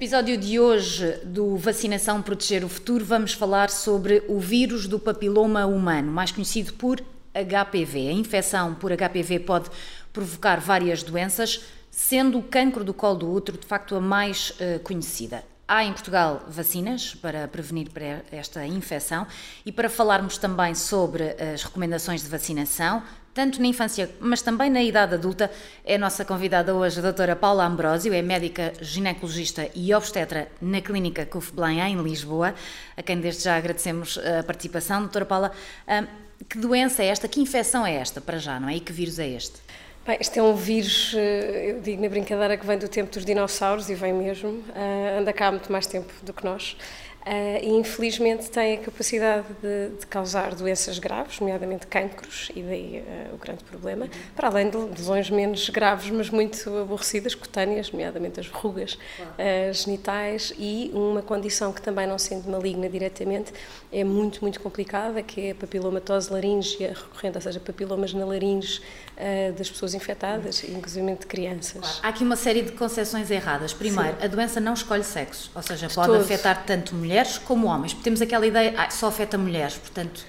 episódio de hoje do Vacinação Proteger o Futuro, vamos falar sobre o vírus do papiloma humano, mais conhecido por HPV. A infecção por HPV pode provocar várias doenças, sendo o cancro do colo do útero de facto a mais uh, conhecida. Há em Portugal vacinas para prevenir esta infecção e para falarmos também sobre as recomendações de vacinação, tanto na infância, mas também na idade adulta, é a nossa convidada hoje, a doutora Paula Ambrósio, é médica ginecologista e obstetra na Clínica CUF Belém, em Lisboa, a quem desde já agradecemos a participação. Doutora Paula, hum, que doença é esta? Que infecção é esta, para já, não é? E que vírus é este? Bem, este é um vírus, eh, eu digo na brincadeira, que vem do tempo dos dinossauros e vem mesmo, eh, anda cá há muito mais tempo do que nós. Uh, e infelizmente tem a capacidade de, de, causar doenças graves, nomeadamente cancros, e daí uh, o grande problema, para além de lesões menos graves, mas muito aborrecidas, cutâneas, nomeadamente as verrugas uh, genitais, e uma condição que também não sendo maligna diretamente é muito, muito complicada, que é a papilomatose laríngea recorrente, ou seja, papilomas na laringe das pessoas infectadas, inclusive de crianças. Claro. Há aqui uma série de concepções erradas. Primeiro, Sim. a doença não escolhe sexo, ou seja, pode afetar tanto mulheres mulheres como homens. Temos aquela ideia, ah, só afeta mulheres, portanto,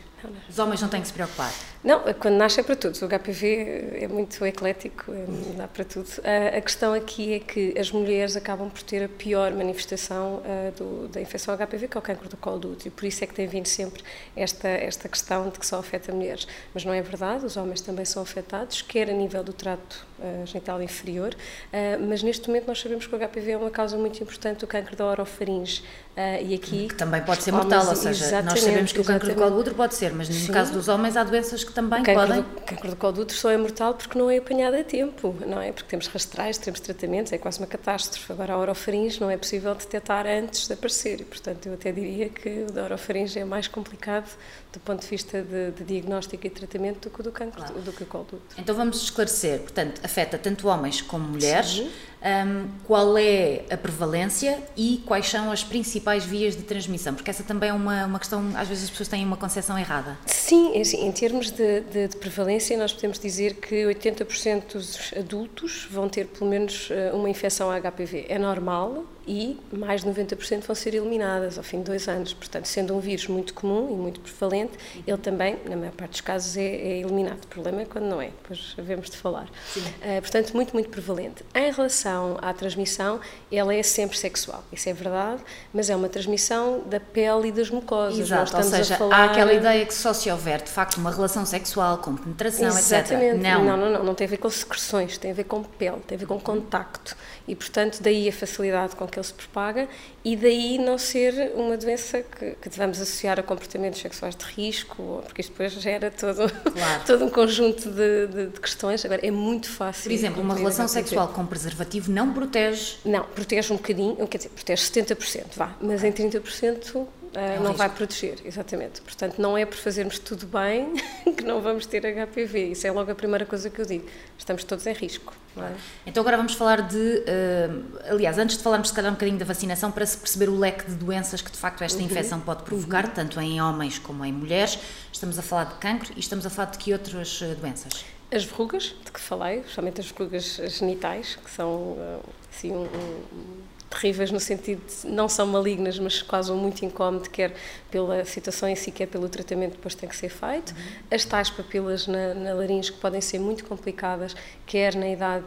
os homens não têm que se preocupar. Não, quando nasce é para tudo. O HPV é muito eclético, é, dá para tudo. A questão aqui é que as mulheres acabam por ter a pior manifestação do, da infecção HPV, que é o cancro do colo do útero. Por isso é que tem vindo sempre esta, esta questão de que só afeta mulheres. Mas não é verdade, os homens também são afetados, quer a nível do trato uh, genital inferior, uh, mas neste momento nós sabemos que o HPV é uma causa muito importante do cancro da orofaringe. Uh, e aqui, que também pode ser mortal, ou seja, nós sabemos que o cancro do colo do útero pode ser, mas no Sim. caso dos homens há doenças que também o cancro podem. Do, cancro do colo do útero só é mortal porque não é apanhado a tempo, não é? Porque temos rastrais, temos tratamentos, é quase uma catástrofe. Agora a orofaringe não é possível detectar antes de aparecer e, portanto, eu até diria que o da orofaringe é mais complicado do ponto de vista de, de diagnóstico e tratamento do que o do cancro, claro. do que o colo do útero. Então vamos esclarecer, portanto, afeta tanto homens como mulheres. Um, qual é a prevalência e quais são as principais vias de transmissão? Porque essa também é uma, uma questão, às vezes as pessoas têm uma concepção errada. Sim, é assim, em termos de, de, de, prevalência, nós podemos dizer que 80% dos adultos vão ter pelo menos eh, uma infecção a HPV. É normal, e mais de 90% vão ser eliminadas ao fim de dois anos. Portanto, sendo um vírus muito comum e muito prevalente, ele também, na maior parte dos casos, é, é eliminado. O problema é quando não é, depois havemos de falar. Uh, portanto, muito, muito prevalente. Em relação à transmissão, ela é sempre sexual, isso é verdade, mas é uma transmissão da pele e das mucosas. Exato, ou seja, falar... há aquela ideia que só se houver, de facto, uma relação sexual com penetração, Exatamente. etc. Não. não, não, não, não tem a ver com secreções, tem a ver com pele, tem a ver com contacto e, portanto, daí a facilidade com que ele se propaga e daí não ser uma doença que, que devemos associar a comportamentos sexuais de risco, porque isto depois gera todo, claro. todo um conjunto de, de, de, questões. Agora, é muito fácil. Por exemplo, uma relação sexual com preservativo não protege? Não, protege um bocadinho, quer dizer, protege 70%, vá, mas em 30% é um não risco. vai proteger, exatamente. Portanto, não é por fazermos tudo bem que não vamos ter HPV. Isso é logo a primeira coisa que eu digo. Estamos todos em risco. É? Então, agora vamos falar de. Uh, aliás, antes de falarmos, se calhar, um bocadinho da vacinação, para se perceber o leque de doenças que de facto esta uhum. infecção pode provocar, uhum. tanto em homens como em mulheres. Estamos a falar de cancro e estamos a falar de que outras eh, doenças? As verrugas, de que falei, especialmente as verrugas genitais, que são eh, assim, um, um terríveis no sentido de não são malignas, mas causam muito incómodo, quer pela situação em si, quer pelo tratamento que depois tem que ser feito. Uhum. As tais papilas na, na, laringe que podem ser muito complicadas, quer na idade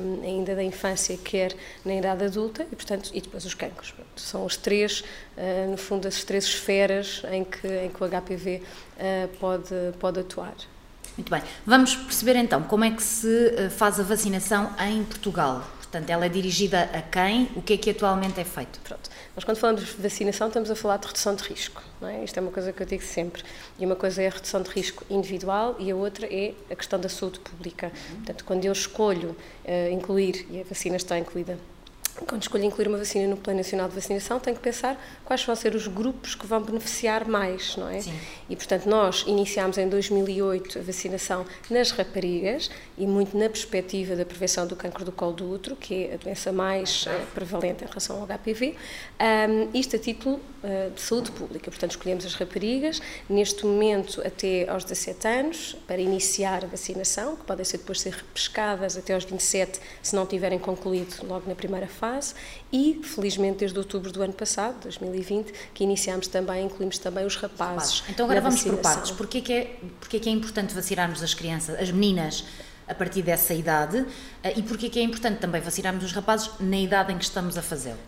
um, ainda da infância, quer na idade adulta, e portanto, e depois os cancros. São os três, uh, no fundo, as três esferas em que, em que o HPV uh, hum, pode, pode atuar. Muito bem. Vamos perceber então como é que se hum, faz a vacinação em Portugal. Portanto, ela é dirigida a quem? O que é que atualmente é feito? Pronto. Nós, quando falamos de vacinação, estamos a falar de redução de risco. Não é? Isto é uma coisa que eu digo sempre. E uma coisa é a redução de risco individual e a outra é a questão da saúde pública. Uhum. Portanto, quando eu escolho uh, incluir, e a vacina está incluída quando escolho incluir uma vacina no Plano Nacional de Vacinação, tenho que pensar quais vão ser os grupos que vão beneficiar mais, não é? Sim. E, portanto, nós iniciámos em 2008 a vacinação nas raparigas e muito na perspectiva da prevenção do cancro do colo do útero, que é a doença mais uh, prevalente em relação ao HPV, um, isto a título uh, de saúde pública. Portanto, escolhemos as raparigas, neste momento até aos 17 anos, para iniciar a vacinação, que podem ser depois ser repescadas até aos 27, se não tiverem concluído logo na primeira fase, fase e, felizmente, desde outubro do ano passado, 2020, que iniciámos também, incluímos também os rapazes. Então agora vamos por partes. Porquê que, é, porquê que é importante vacinarmos as crianças, as meninas, a partir dessa idade eh, e porquê que é importante também vacinarmos os rapazes na idade em que estamos a fazê-lo?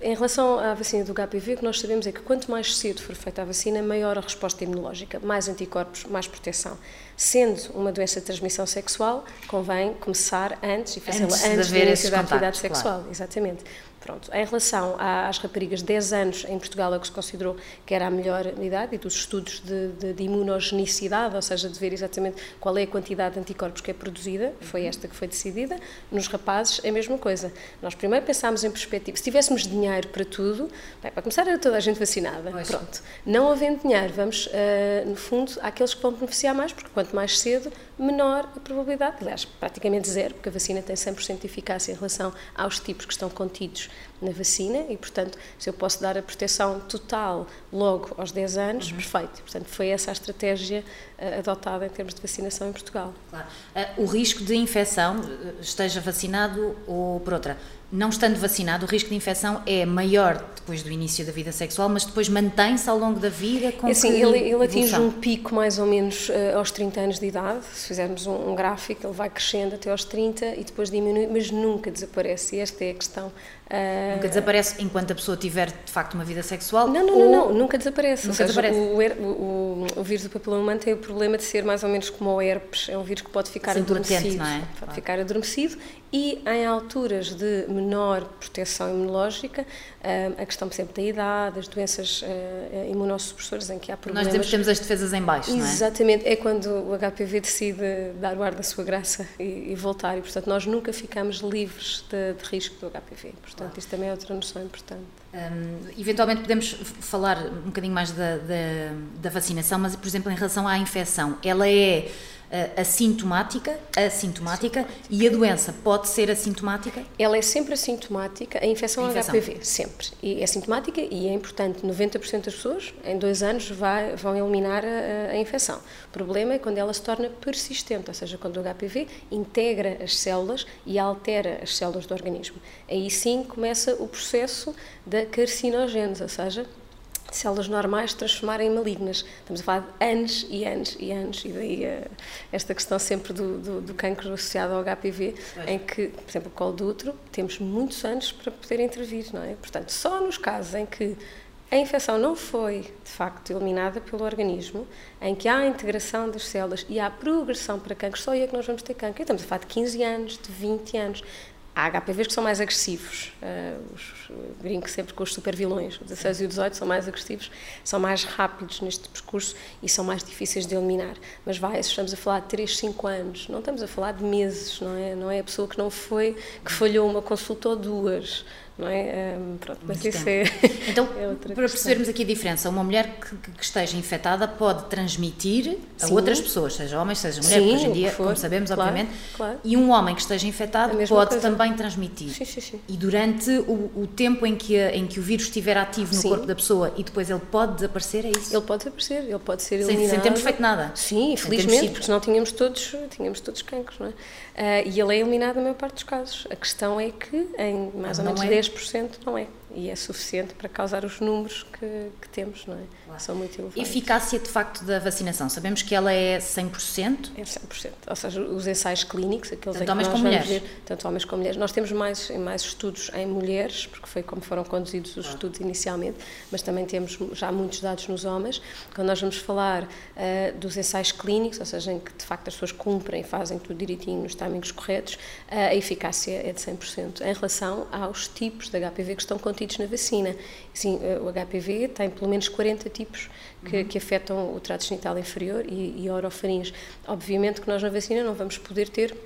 Em relação à vacina do HPV, o que nós sabemos é que quanto mais cedo for feita a vacina, maior a resposta imunológica, mais anticorpos, mais proteção. Sendo uma doença de transmissão sexual, convém começar antes e fazê-la antes, antes do início da atividade sexual. Exatamente. Pronto. Em relação às raparigas, 10 anos em Portugal é o que se considerou que era a melhor idade e dos estudos de, de, de, imunogenicidade, ou seja, de ver exatamente qual é a quantidade de anticorpos que é produzida, foi uhum. esta que foi decidida. Nos rapazes, é a mesma coisa. Nós primeiro pensámos em perspectiva. Se tivéssemos dinheiro para tudo, bem, para começar era toda a gente vacinada. Pois. Pronto. Não havendo dinheiro, vamos, uh, no fundo, àqueles que vão beneficiar mais, porque quanto mais cedo, menor a probabilidade, aliás, praticamente zero, porque a vacina tem 100% de eficácia em relação aos tipos que estão contidos na vacina e, portanto, se eu posso dar a proteção total logo aos 10 anos, uhum. perfeito. Portanto, foi essa a estratégia uh, adotada em termos de vacinação em Portugal. Claro. Uh, o risco de infecção, eh, esteja vacinado ou por outra, não estando vacinado, o risco de infecção é maior depois do início da vida sexual, mas depois mantém-se ao longo da vida com é assim, ele, ele atinge um pico mais ou menos uh, aos 30 anos de idade, se fizermos um, um, gráfico, ele vai crescendo até aos 30 e depois diminui, mas nunca desaparece, e esta é a questão. Uh, nunca desaparece enquanto a pessoa tiver, de facto, uma vida sexual? Não, não, ou... não, não, nunca desaparece. Nunca seja, desaparece. O, o, o, vírus do papiloma humano tem o problema de ser mais ou menos como o herpes, é um vírus que pode ficar adormecido. Não é? Pode claro. ficar adormecido e em alturas de menor proteção imunológica, eh, a questão, por exemplo, da idade, das doenças uh, imunossupressoras em que há problemas. Nós temos as defesas em baixo, não é? Exatamente, é quando o HPV decide dar o ar da sua graça e, e voltar, e portanto nós nunca ficamos livres de, de risco do HPV. Portanto, isto também é outra noção importante. Um, eventualmente podemos falar um bocadinho mais da, da, da vacinação, mas, por exemplo, em relação à infecção, ela é assintomática, assintomática e a doença pode ser assintomática? Ela é sempre assintomática, a infecção, a infecção. HPV, sempre. E é assintomática e é importante, 90% das pessoas em dois anos vai, vão eliminar a, a, infecção. O problema é quando ela se torna persistente, ou seja, quando o HPV integra as células e altera as células do organismo. Aí sim começa o processo da carcinogênese, ou seja, células normais transformarem em malignas. Estamos a falar de anos e anos e anos, e daí uh, esta questão sempre do, do, do cancro associado ao HPV, é. em que, por exemplo, o colo do útero, temos muitos anos para poder intervir, não é? Portanto, só nos casos em que a infecção não foi, de facto, eliminada pelo organismo, em que há a integração das células e há progressão para cancro, só aí é que nós vamos ter cancro. estamos a falar de 15 anos, de 20 anos. Há HPVs que são mais agressivos, uh, os, brinco sempre com os supervilões, o 16 e o 18 são mais agressivos, são mais rápidos neste percurso e são mais difíceis de eliminar. Mas vai, estamos a falar de 3, 5 anos, não estamos a falar de meses, não é? Não é a pessoa que não foi, que falhou uma consulta ou duas não é? Um, pronto, mas isso é, então, é para percebermos aqui a diferença, uma mulher que, que esteja infectada pode transmitir Sim. a outras pessoas, seja homens, seja mulher, sim, hoje em dia, como sabemos, claro, obviamente, claro. e um homem que esteja infectado pode coisa. também transmitir. Sim, sim, sim. E durante o, o, tempo em que, em que o vírus estiver ativo no corpo da pessoa e depois ele pode desaparecer, é isso? Ele pode desaparecer, ele pode ser eliminado. Sem, sem termos feito nada. Sim, felizmente, porque senão tínhamos todos, tínhamos todos cancros, não é? Uh, e ele é eliminado na maior parte dos casos. A questão é que em mais ou menos é. 10% não é e é suficiente para causar os números que, que temos, não é? Claro. São muito elevados. Eficácia, de facto, da vacinação. Sabemos que ela é 100%? É 100%. Ou seja, os ensaios clínicos, aqueles tanto homens como mulheres. Ver, tanto homens como mulheres. Nós temos mais, mais estudos em mulheres, porque foi como foram conduzidos os estudos inicialmente, mas também temos já muitos dados nos homens. Quando nós vamos falar uh, dos ensaios clínicos, ou seja, em que, de facto, as pessoas cumprem, fazem tudo direitinho, nos timings corretos, uh, a eficácia é de 100%. Em relação aos tipos de HPV que estão contidos na vacina. Sim, eh, o HPV tem pelo menos 40 tipos que, uhum. que afetam o trato genital inferior e, e orofaringe. Obviamente que nós na vacina não vamos poder ter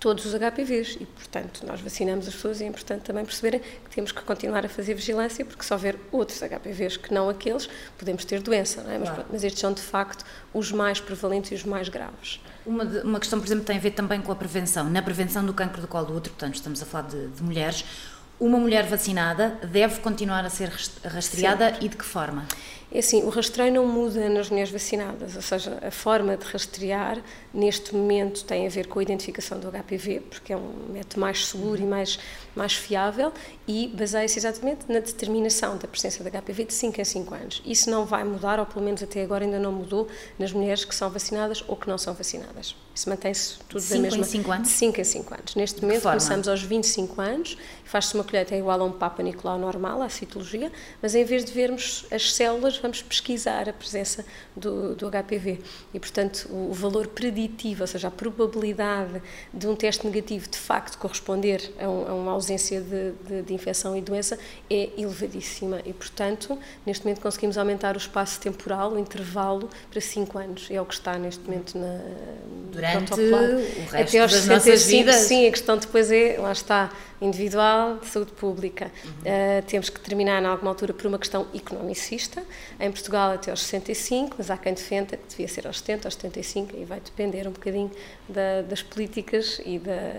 todos os HPVs e, portanto, nós vacinamos as pessoas e é importante também perceberem que temos que continuar a fazer vigilância porque se houver outros HPVs que não aqueles, podemos ter doença, não é? Mas, claro. mas estes são, de facto, os mais prevalentes e os mais graves. Uma, uma questão, por exemplo, tem a ver também com a prevenção. Na prevenção do cancro do colo do útero, portanto, estamos a falar de, de mulheres, uma mulher vacinada deve continuar a ser rastreada Sempre. e de que forma? É assim, o rastreio não muda nas mulheres vacinadas, ou seja, a forma de rastrear neste momento tem a ver com a identificação do HPV, porque é um método mais seguro e mais, mais fiável e baseia-se exatamente na determinação da presença de HPV de 5 em 5 anos. Isso não vai mudar, ou pelo menos até agora ainda não mudou, nas mulheres que são vacinadas ou que não são vacinadas. Isso mantém-se tudo da mesma... 5 em 5 anos? 5 em 5 anos. Neste momento começamos aos 25 anos, faz-se uma colheita igual a um Papa Nicolau normal, à citologia, mas em vez de vermos as células, vamos pesquisar a presença do, do HPV. E, portanto, o, valor preditivo, ou seja, a probabilidade de um teste negativo de facto corresponder a, um, a uma ausência de, de, de, infecção e doença é elevadíssima. E, portanto, neste momento conseguimos aumentar o espaço temporal, o intervalo, para 5 anos. É o que está neste momento na. Durante durante o resto Até aos das 65, nossas vidas. Sim, a questão depois é, lá está, individual, de saúde pública. Uhum. Uh, temos que terminar, em alguma altura, por uma questão economicista. Em Portugal, até aos 65, mas há quem defenda que devia ser aos 70, aos 75, e vai depender um bocadinho da, das políticas e da,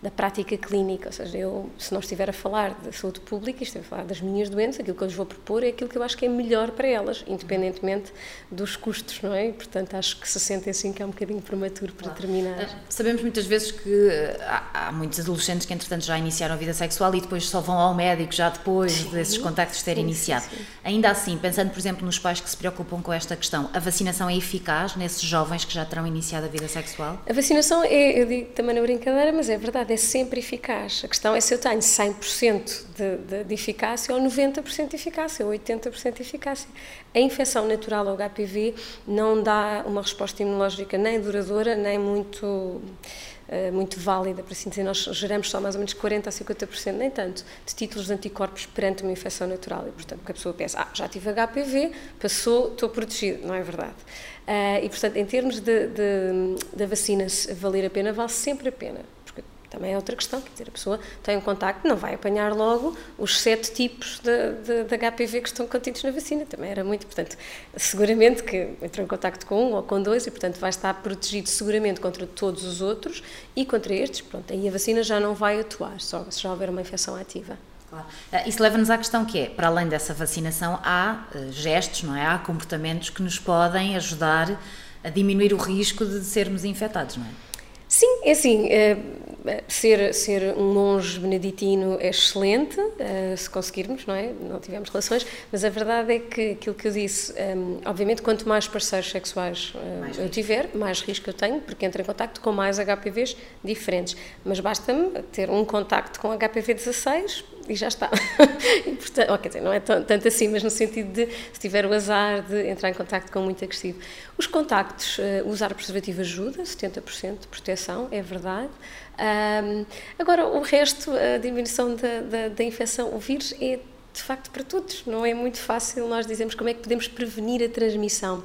da prática clínica. Ou seja, eu, se não estiver a falar da saúde pública, estiver a falar das minhas doenças, aquilo que eu lhes vou propor é aquilo que eu acho que é melhor para elas, independentemente dos custos, não é? E, portanto, acho que 65 é um bocadinho prematuro para claro. terminar. Ah, sabemos muitas vezes que há, há muitos adolescentes que, entretanto, já iniciaram a vida sexual e depois só vão ao médico já depois sim, desses contactos terem sim, iniciado. Sim, Ainda assim, pensando, por exemplo, nos pais que se preocupam com esta questão, a vacinação é eficaz nesses jovens que já terão iniciado a vida sexual? A vacinação é, eu digo também na brincadeira, mas é verdade, é sempre eficaz. A questão é se eu tenho 100% de, de, de eficácia ou 90% de eficácia ou 80% de eficácia. A infecção natural ao HPV não dá uma resposta imunológica nem duradoura, nem muito muito válida, para assim dizer, nós geramos só mais ou menos 40% a 50%, nem tanto, de títulos de anticorpos perante uma infecção natural. E, portanto, que a pessoa pensa, ah, já tive HPV, passou, estou protegido. Não é verdade. Uh, e, portanto, em termos da vacina valer a pena, vale sempre a pena também é outra questão, quer dizer, a pessoa tem um contacto, não vai apanhar logo os sete tipos de, de, de, HPV que estão contidos na vacina, também era muito, portanto, seguramente que entrou em contacto com um ou com dois e, portanto, vai estar protegido seguramente contra todos os outros e contra estes, pronto, aí a vacina já não vai atuar, só se já houver uma infecção ativa. Claro. Ah, isso leva-nos à questão que é, para além dessa vacinação, há uh, gestos, não é? Há comportamentos que nos podem ajudar a diminuir o risco de sermos infectados, não é? Sim, é assim, eh, ser, ser um monge beneditino é excelente, eh, se conseguirmos, não é? Não tivemos relações, mas a verdade é que aquilo que eu disse, eh, obviamente, quanto mais parceiros sexuais mais eu tiver, mais risco eu tenho, porque entro em contacto com mais HPVs diferentes. Mas basta-me ter um contacto com HPV 16 e já está. e, portanto, oh, não é tanto assim, mas no sentido de se tiver o azar de entrar em contacto com muito agressivo. Os contactos, uh, usar preservativo ajuda, 70% de proteção, é verdade. Um, agora, o resto, a diminuição da, da, da infecção, o vírus é de facto para todos. Não é muito fácil nós dizemos como é que podemos prevenir a transmissão.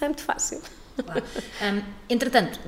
Não é muito fácil. Claro. Um, entretanto,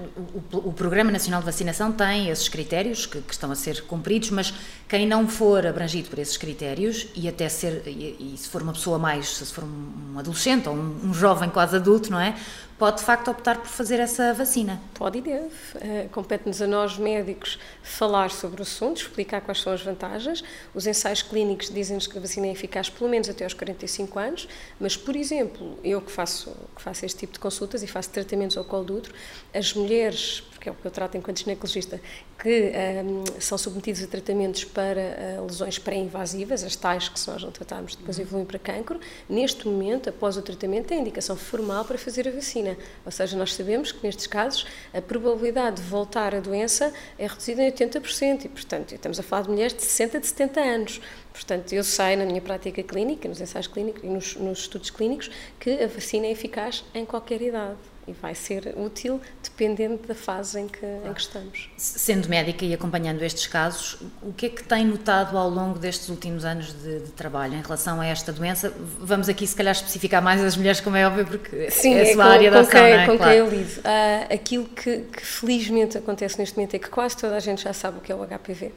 o, o, Programa Nacional de Vacinação tem esses critérios que, que, estão a ser cumpridos, mas quem não for abrangido por esses critérios e até ser, e, e se for uma pessoa mais, se for um adolescente ou um, um jovem quase adulto, não é? pode de facto optar por fazer essa vacina. Pode e deve. Uh, Compete-nos a nós médicos falar sobre o assunto, explicar quais são as vantagens. Os ensaios clínicos dizem-nos que a vacina é eficaz pelo menos até aos 45 anos, mas, por exemplo, eu que faço, que faço este tipo de consultas e faço tratamentos ao colo do útero, as mulheres que é o que eu trato enquanto ginecologista, que um, são submetidos a tratamentos para uh, lesões pré-invasivas, as tais que se nós não tratarmos depois uhum. evoluem para cancro, neste momento, após o tratamento, tem indicação formal para fazer a vacina. Ou seja, nós sabemos que nestes casos a probabilidade de voltar à doença é reduzida em 80%, e portanto estamos a falar de mulheres de 60 a 70 anos. Portanto, eu sei na minha prática clínica, nos ensaios clínicos e nos, nos estudos clínicos, que a vacina é eficaz em qualquer idade e vai ser útil dependendo da fase em que, em que estamos. Sendo médica e acompanhando estes casos, o que é que tem notado ao longo destes últimos anos de, de trabalho em relação a esta doença? Vamos aqui, se calhar, especificar mais as mulheres, como é óbvio, porque Sim, é a sua é área com da ação, quem, é? Com claro. quem eu lido. Uh, aquilo que, que felizmente acontece neste momento é que quase toda a gente já sabe o que é o HPV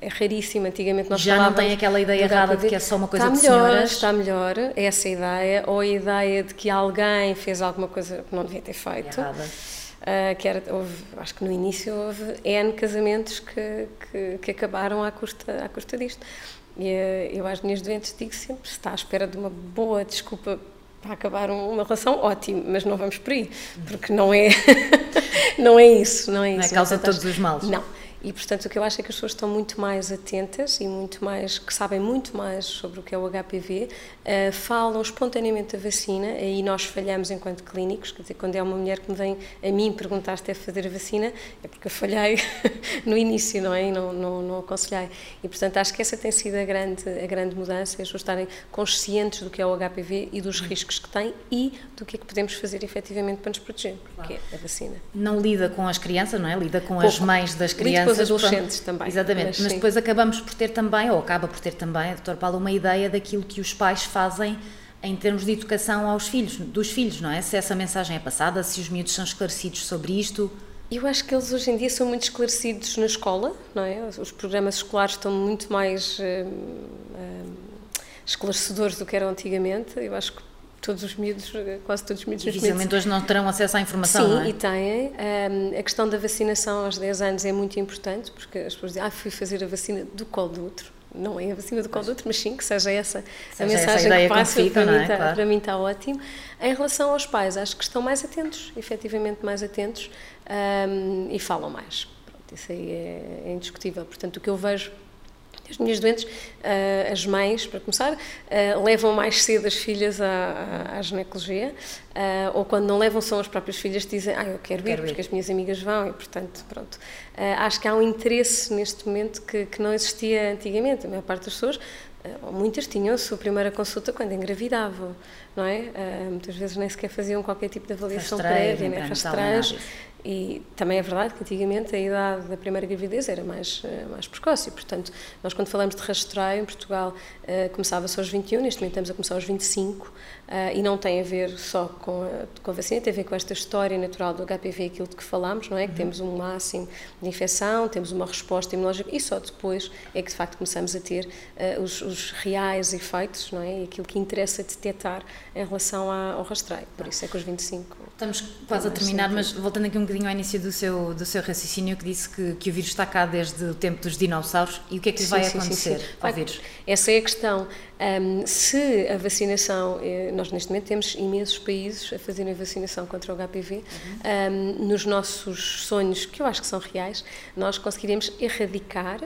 é raríssimo. Antigamente nós Já não tem aquela ideia errada de que é só uma coisa está de melhor, senhoras? Está melhor, é essa ideia, ou a ideia de que alguém fez alguma coisa que não devia ter feito. Errada. Uh, que era, houve, acho que no início houve N casamentos que, que, que, acabaram à custa, à custa disto. E eh, eu às minhas doentes digo sempre: se está à espera de uma boa desculpa para acabar uma relação, ótimo, mas não vamos por aí, porque não é, não é isso, não é isso. Não é causa de todos os males. Não. E, portanto, o que eu acho é que as pessoas estão muito mais atentas e muito mais, que sabem muito mais sobre o que é o HPV, uh, eh, falam espontaneamente da vacina, aí nós falhamos enquanto clínicos, quer dizer, quando é uma mulher que me vem a mim perguntar se deve fazer a vacina, é porque eu falhei no início, não é? E não, não, não aconselhei. E, portanto, acho que essa tem sido a grande, a grande mudança, as pessoas estarem conscientes do que é o HPV e dos riscos que tem e do que é que podemos fazer efetivamente para nos proteger, que é a vacina. Não lida com as crianças, não é? Lida com Pouco. as mães das crianças com os adolescentes também. Exatamente, mas, mas depois acabamos por ter também, ou acaba por ter também, Dr. Paulo, uma ideia daquilo que os pais fazem em termos de educação aos filhos, dos filhos, não é? Se essa mensagem é passada, se os miúdos são esclarecidos sobre isto. Eu acho que eles hoje em dia são muito esclarecidos na escola, não é? Os programas escolares estão muito mais hum, hum, esclarecedores do que eram antigamente. Eu acho que todos os miúdos, quase todos os miúdos Dificilmente hoje não terão acesso à informação, Sim, não é? e têm. Um, a questão da vacinação aos 10 anos é muito importante, porque as pessoas dizem, ah, fui fazer a vacina do colo do outro. Não é a vacina do colo do outro, mas sim, que seja essa seja a mensagem essa que passa, que para, mim é? está, claro. para mim está ótimo. Em relação aos pais, acho que estão mais atentos, efetivamente mais atentos, um, e falam mais. Pronto, isso aí é, é indiscutível. Portanto, o que eu vejo as minhas doentes, uh, as mães, para começar, uh, levam mais cedo as filhas à, à ginecologia, uh, ou quando não levam, são as próprias filhas que dizem, ah, eu quero, quero ir, porque as minhas amigas vão, e portanto, pronto. acho que há um interesse neste momento que, que não existia antigamente. A maior parte das pessoas ou muitas tinham a sua primeira consulta quando engravidavam, não é? Uh, muitas vezes nem sequer faziam qualquer tipo de avaliação prévia, nem rastreios. E também é verdade que antigamente a idade da primeira gravidez era mais, eh, mais precoce e, portanto, nós quando falamos de rastreio em Portugal uh, começava-se aos 21, neste momento estamos a começar aos 25 uh, eh, e não tem a ver só com a, com a vacina, tem a ver com esta história natural do HPV, aquilo de que falámos, não é? Que uhum. temos um máximo de infecção, temos uma resposta imunológica e só depois é que de facto começamos a ter os, os, reais efeitos, não é? E aquilo que interessa detectar em relação ao rastreio. Por isso é que os 25 Estamos quase a terminar, mas voltando aqui um bocadinho ao início do seu, do seu raciocínio, que disse que, que o vírus está cá desde o tempo dos dinossauros, e o que é que sim, vai sim, acontecer sim, ao vírus? Essa é a questão. Um, se a vacinação, eh, nós neste momento temos imensos países a fazerem a vacinação contra o HPV, uhum. um, nos nossos sonhos, que eu acho que são reais, nós conseguiremos erradicar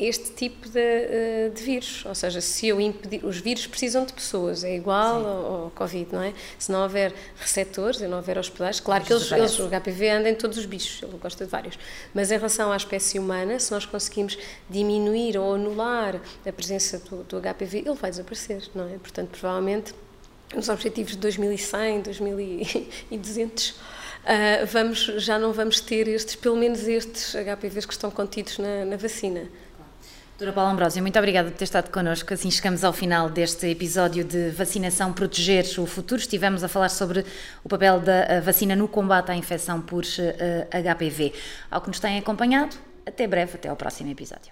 este tipo de, eh, de, vírus. Ou seja, se eu impedir. Os vírus precisam de pessoas, é igual ao, ao, Covid, não é? Se não houver receptores, se não houver hospedagem, claro que eles, eles, o HPV anda em todos os bichos, ele gosta de vários. Mas em relação à espécie humana, se nós conseguimos diminuir ou anular a presença do, do HPV, ele vai desaparecer, não é? Portanto, provavelmente, nos objetivos de 2100, 2200. Uh, vamos, já não vamos ter estes, pelo menos estes HPVs que estão contidos na, na vacina. Doutora Paula Ambrósio, muito obrigada por ter estado connosco. Assim chegamos ao final deste episódio de Vacinação Proteger o Futuro. Estivemos a falar sobre o papel da vacina no combate à infecção por uh, eh, HPV. Ao que nos têm acompanhado, até breve, até ao próximo episódio.